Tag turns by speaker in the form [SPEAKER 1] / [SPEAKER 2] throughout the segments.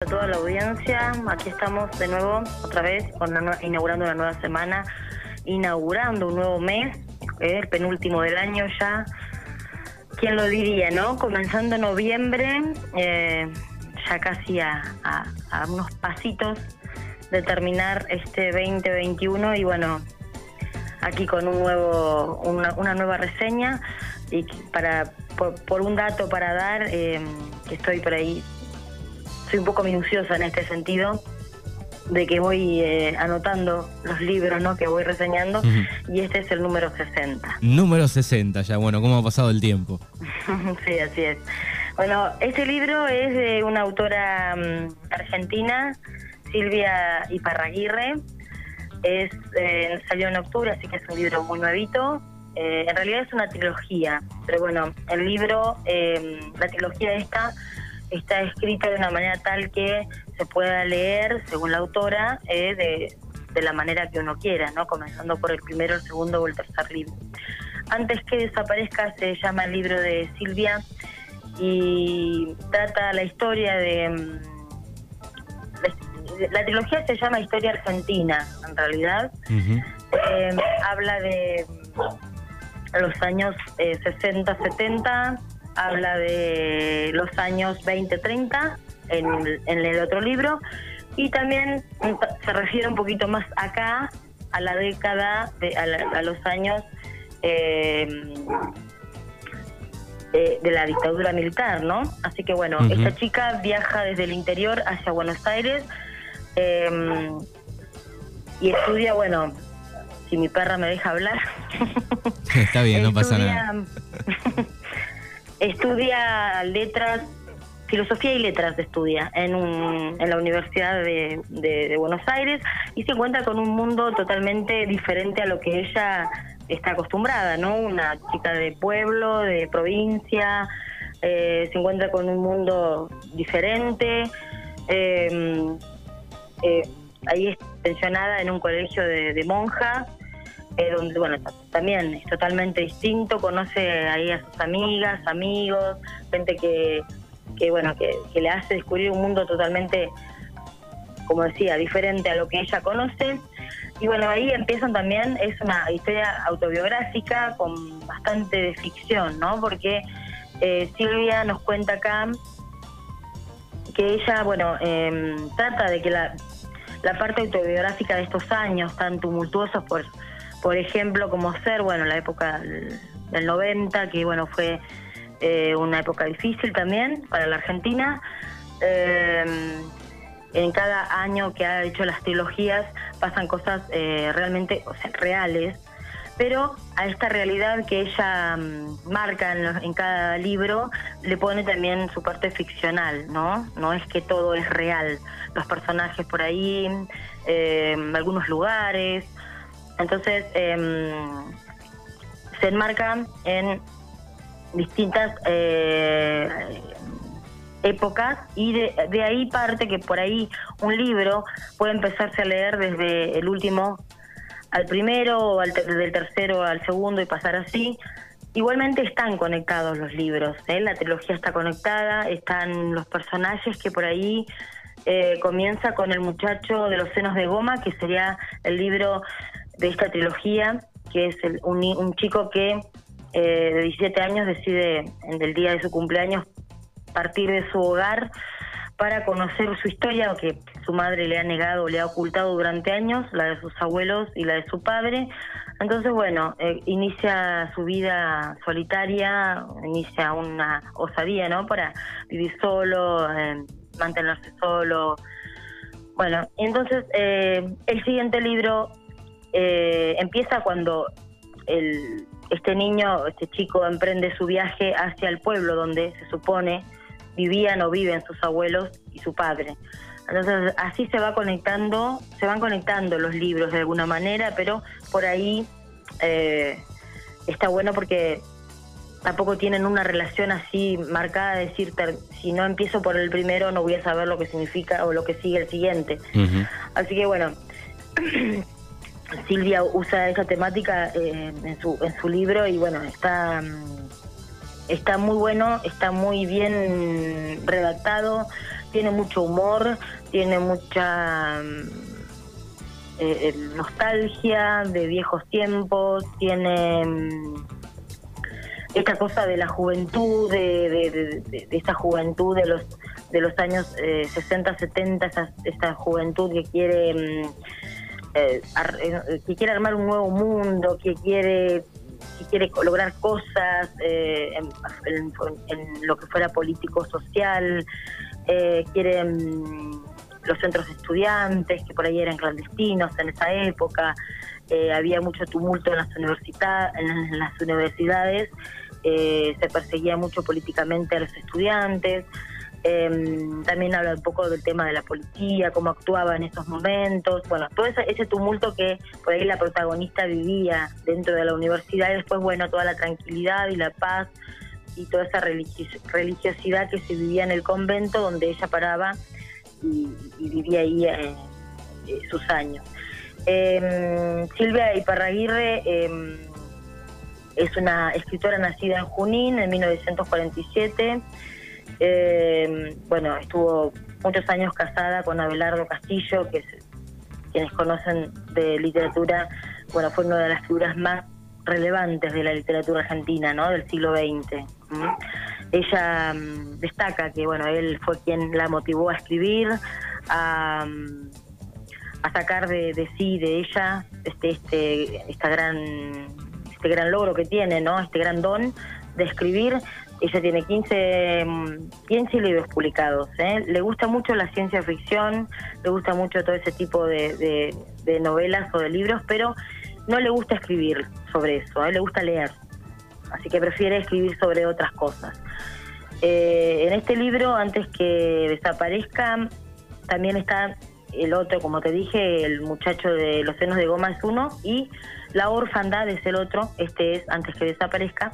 [SPEAKER 1] a toda la audiencia. Aquí estamos de nuevo, otra vez, inaugurando una nueva semana, inaugurando un nuevo mes, el penúltimo del año ya. ¿Quién lo diría, no? Comenzando noviembre, eh, ya casi a, unos pasitos de terminar este 2021 y bueno, aquí con un nuevo, una, nueva reseña y para por, un dato para dar, eh, que estoy por ahí soy un poco minuciosa en este sentido de que voy eh, anotando los libros ¿no? que voy reseñando y este es el número 60.
[SPEAKER 2] Número 60, ya bueno, ¿cómo ha pasado el tiempo?
[SPEAKER 1] sí, así es. Bueno, este libro es de una autora mm, argentina, Silvia Iparraguirre. Es, eh, salió en octubre, así que es un libro muy nuevito. Eh, en realidad es una trilogía, pero bueno, el libro, la trilogía esta está escrita de una manera tal que se pueda leer, según la autora, eh, de, la manera que uno quiera, ¿no? Comenzando por el primero, el segundo o el tercer libro. Antes que desaparezca se llama el libro de Silvia y trata la historia de... Mm, la, trilogía se llama Historia Argentina, en realidad. Eh, habla de los años 60, eh, 70, habla de los años 20-30 en, el otro libro y también se refiere un poquito más acá a la década, de, a, los años eh, de, la dictadura militar, ¿no? Así que bueno, esta chica viaja desde el interior hacia Buenos Aires eh, y estudia, bueno, si mi perra me deja hablar.
[SPEAKER 2] Está bien, no pasa nada.
[SPEAKER 1] Estudia letras, filosofía y letras estudia en, un, en la Universidad de, Buenos Aires y se encuentra con un mundo totalmente diferente a lo que ella está acostumbrada, ¿no? Una chica de pueblo, de provincia, eh, se encuentra con un mundo diferente. Eh, eh, ahí es pensionada en un colegio de, de monjas eh, donde, bueno, también es totalmente distinto, conoce ahí a sus amigas, amigos, gente que, que bueno, que, le hace descubrir un mundo totalmente, como decía, diferente a lo que ella conoce. Y bueno, ahí empiezan también, es una historia autobiográfica con bastante de ficción, ¿no? Porque eh, Silvia nos cuenta acá que ella, bueno, em, trata de que la, la parte autobiográfica de estos años tan tumultuosos por por ejemplo, como ser, bueno, la época del 90, que bueno, fue eh, una época difícil también para la Argentina. Eh, en cada año que ha hecho las trilogías pasan cosas eh, realmente o sea, reales, pero a esta realidad que ella mm, marca en, cada libro le pone también su parte ficcional, ¿no? No es que todo es real, los personajes por ahí, algunos lugares, entonces, em, se enmarcan en distintas eh, épocas y de, ahí parte que por ahí un libro puede empezarse a leer desde el último al primero o al del tercero al segundo y pasar así. Igualmente están conectados los libros, ¿eh? la trilogía está conectada, están los personajes que por ahí eh, comienza con el muchacho de los senos de goma, que sería el libro de esta trilogía, que es un, chico que eh, de 17 años decide en el día de su cumpleaños partir de su hogar para conocer su historia, que su madre le ha negado, le ha ocultado durante años, la de sus abuelos y la de su padre. Entonces, bueno, eh, inicia su vida solitaria, inicia una osadía, ¿no? Para vivir solo, eh, mantenerse solo. Bueno, entonces el siguiente libro eh, empieza cuando el, este niño, este chico emprende su viaje hacia el pueblo donde se supone vivían o viven sus abuelos y su padre. Entonces así se va conectando, se van conectando los libros de alguna manera, pero por ahí eh, está bueno porque tampoco tienen una relación así marcada de decir si no empiezo por el primero no voy a saber lo que significa o lo que sigue el siguiente. Así que bueno, Silvia usa esa temática eh, en, su, en su libro y bueno, está, mm, está muy bueno, está muy bien redactado, tiene mucho humor, tiene mucha mm, eh, nostalgia de viejos tiempos, tiene mm, esta cosa de la juventud, de, de, esta juventud de los de los años 60, 70, esa, esta juventud que quiere eh, eh, que quiere armar un nuevo mundo, que quiere que quiere lograr cosas eh, en, lo que fuera político social, eh, quiere mm, los centros de estudiantes que por ahí eran clandestinos en esa época, había mucho tumulto en las, en las universidades, se perseguía mucho políticamente a los estudiantes. Eh, también habla un poco del tema de la policía, cómo actuaba en esos momentos, bueno, todo ese, tumulto que por ahí la protagonista vivía dentro de la universidad y después, bueno, toda la tranquilidad y la paz y toda esa religiosidad que se vivía en el convento donde ella paraba y, vivía ahí eh, eh, sus años. Em, Silvia Iparraguirre em, es una escritora nacida en Junín en 1947. Eh, bueno, estuvo muchos años casada con Abelardo Castillo, que quienes conocen de literatura, bueno, fue una de las figuras más relevantes de la literatura argentina, ¿no? Del siglo XX. Ella mm, destaca que, bueno, él fue quien la motivó a escribir, a, mm, a sacar de, de, sí, de ella, este, este, esta gran, este gran logro que tiene, ¿no? Este gran don de escribir ella tiene 15, 15 mm, libros publicados. ¿eh? Le gusta mucho la ciencia ficción, le gusta mucho todo ese tipo de, novelas o de libros, pero no le gusta escribir sobre eso, ¿eh? le gusta leer. Así que prefiere escribir sobre otras cosas. Eh, en este libro, antes que desaparezca, también está el otro, como te dije, el muchacho de los senos de goma es uno y la orfandad es el otro, este es antes que desaparezca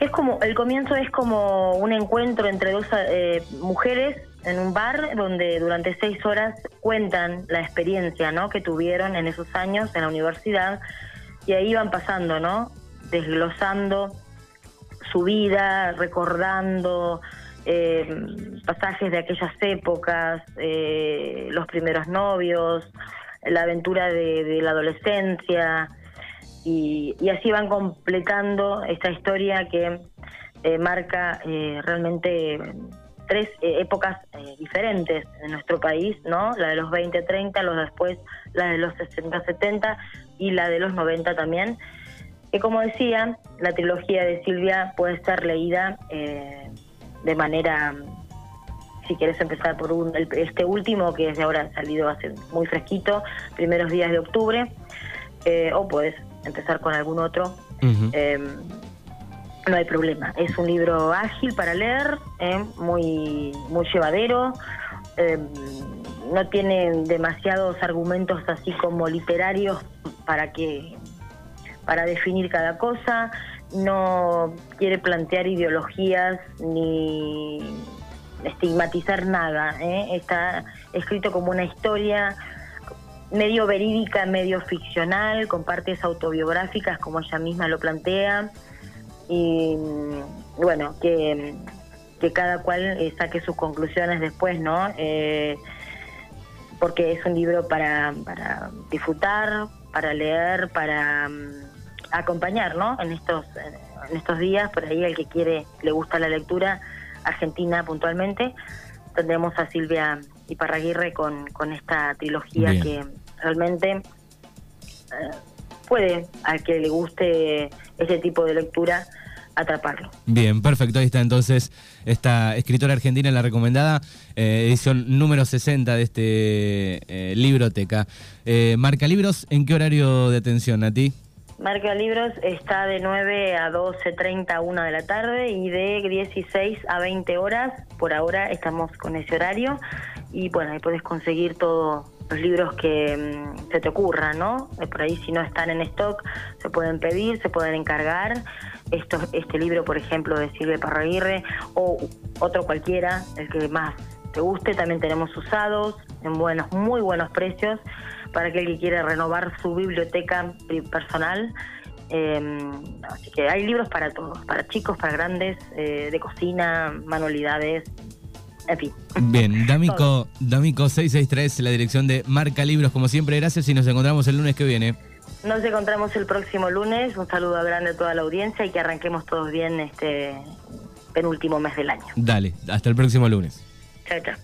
[SPEAKER 1] es como, el comienzo es como un encuentro entre dos eh, mujeres en un bar donde durante seis horas cuentan la experiencia ¿no? que tuvieron en esos años en la universidad y ahí van pasando, ¿no? Desglosando su vida, recordando eh, pasajes de aquellas épocas, eh, los primeros novios, la aventura de la adolescencia, y, así van completando esta historia que eh, marca eh, realmente tres eh, épocas diferentes en nuestro país, ¿no? La de los 20-30, los después la de los 60-70 y la de los 90 también. Que como decía, la trilogía de Silvia puede ser leída de manera, si quieres empezar por un, este último que es de ahora salido hace muy fresquito, primeros días de octubre, o puedes empezar con algún otro. Em, no hay problema. Es un libro ágil para leer, eh, muy, muy llevadero. Em, no tiene demasiados argumentos así como literarios para que para definir cada cosa. No quiere plantear ideologías ni estigmatizar nada. ¿eh? Está escrito como una historia medio verídica, medio ficcional, con partes autobiográficas, como ella misma lo plantea, y bueno, que, que cada cual eh, saque sus conclusiones después, ¿no? Eh, porque es un libro para, para disfrutar, para leer, para mm, acompañar, ¿no? En estos, en estos días, por ahí el que quiere, le gusta la lectura argentina puntualmente, tendremos a Silvia Iparraguirre con, con esta trilogía que realmente eh, puede al que le guste ese tipo de lectura atraparlo.
[SPEAKER 2] Bien, perfecto. Ahí está entonces esta escritora argentina, la recomendada, eh, edición número 60 de este eh, libroteca. Marca Libros, ¿en qué horario de atención a ti?
[SPEAKER 1] Marca Libros está de 9 a 12.30 a 1 de la tarde y de 16 a 20 horas. Por ahora estamos con ese horario y bueno, ahí puedes conseguir todos los libros que mm, se te ocurran, ¿no? Eh, por ahí si no están en stock se pueden pedir, se pueden encargar. Esto, este libro, por ejemplo, de Silvia Parraguirre o otro cualquiera, el que más te guste, también tenemos usados en buenos, muy buenos precios para aquel que quiere renovar su biblioteca personal. Em, así que hay libros para todos, para chicos, para grandes, eh, de cocina, manualidades, en fin.
[SPEAKER 2] Bien, D'Amico, D'Amico 663, la dirección de Marca Libros, como siempre, gracias y nos encontramos el lunes que viene.
[SPEAKER 1] Nos encontramos el próximo lunes. Un saludo grande a toda la audiencia y que arranquemos todos bien este penúltimo mes del año.
[SPEAKER 2] Dale, hasta el próximo lunes.
[SPEAKER 1] Chao, chao.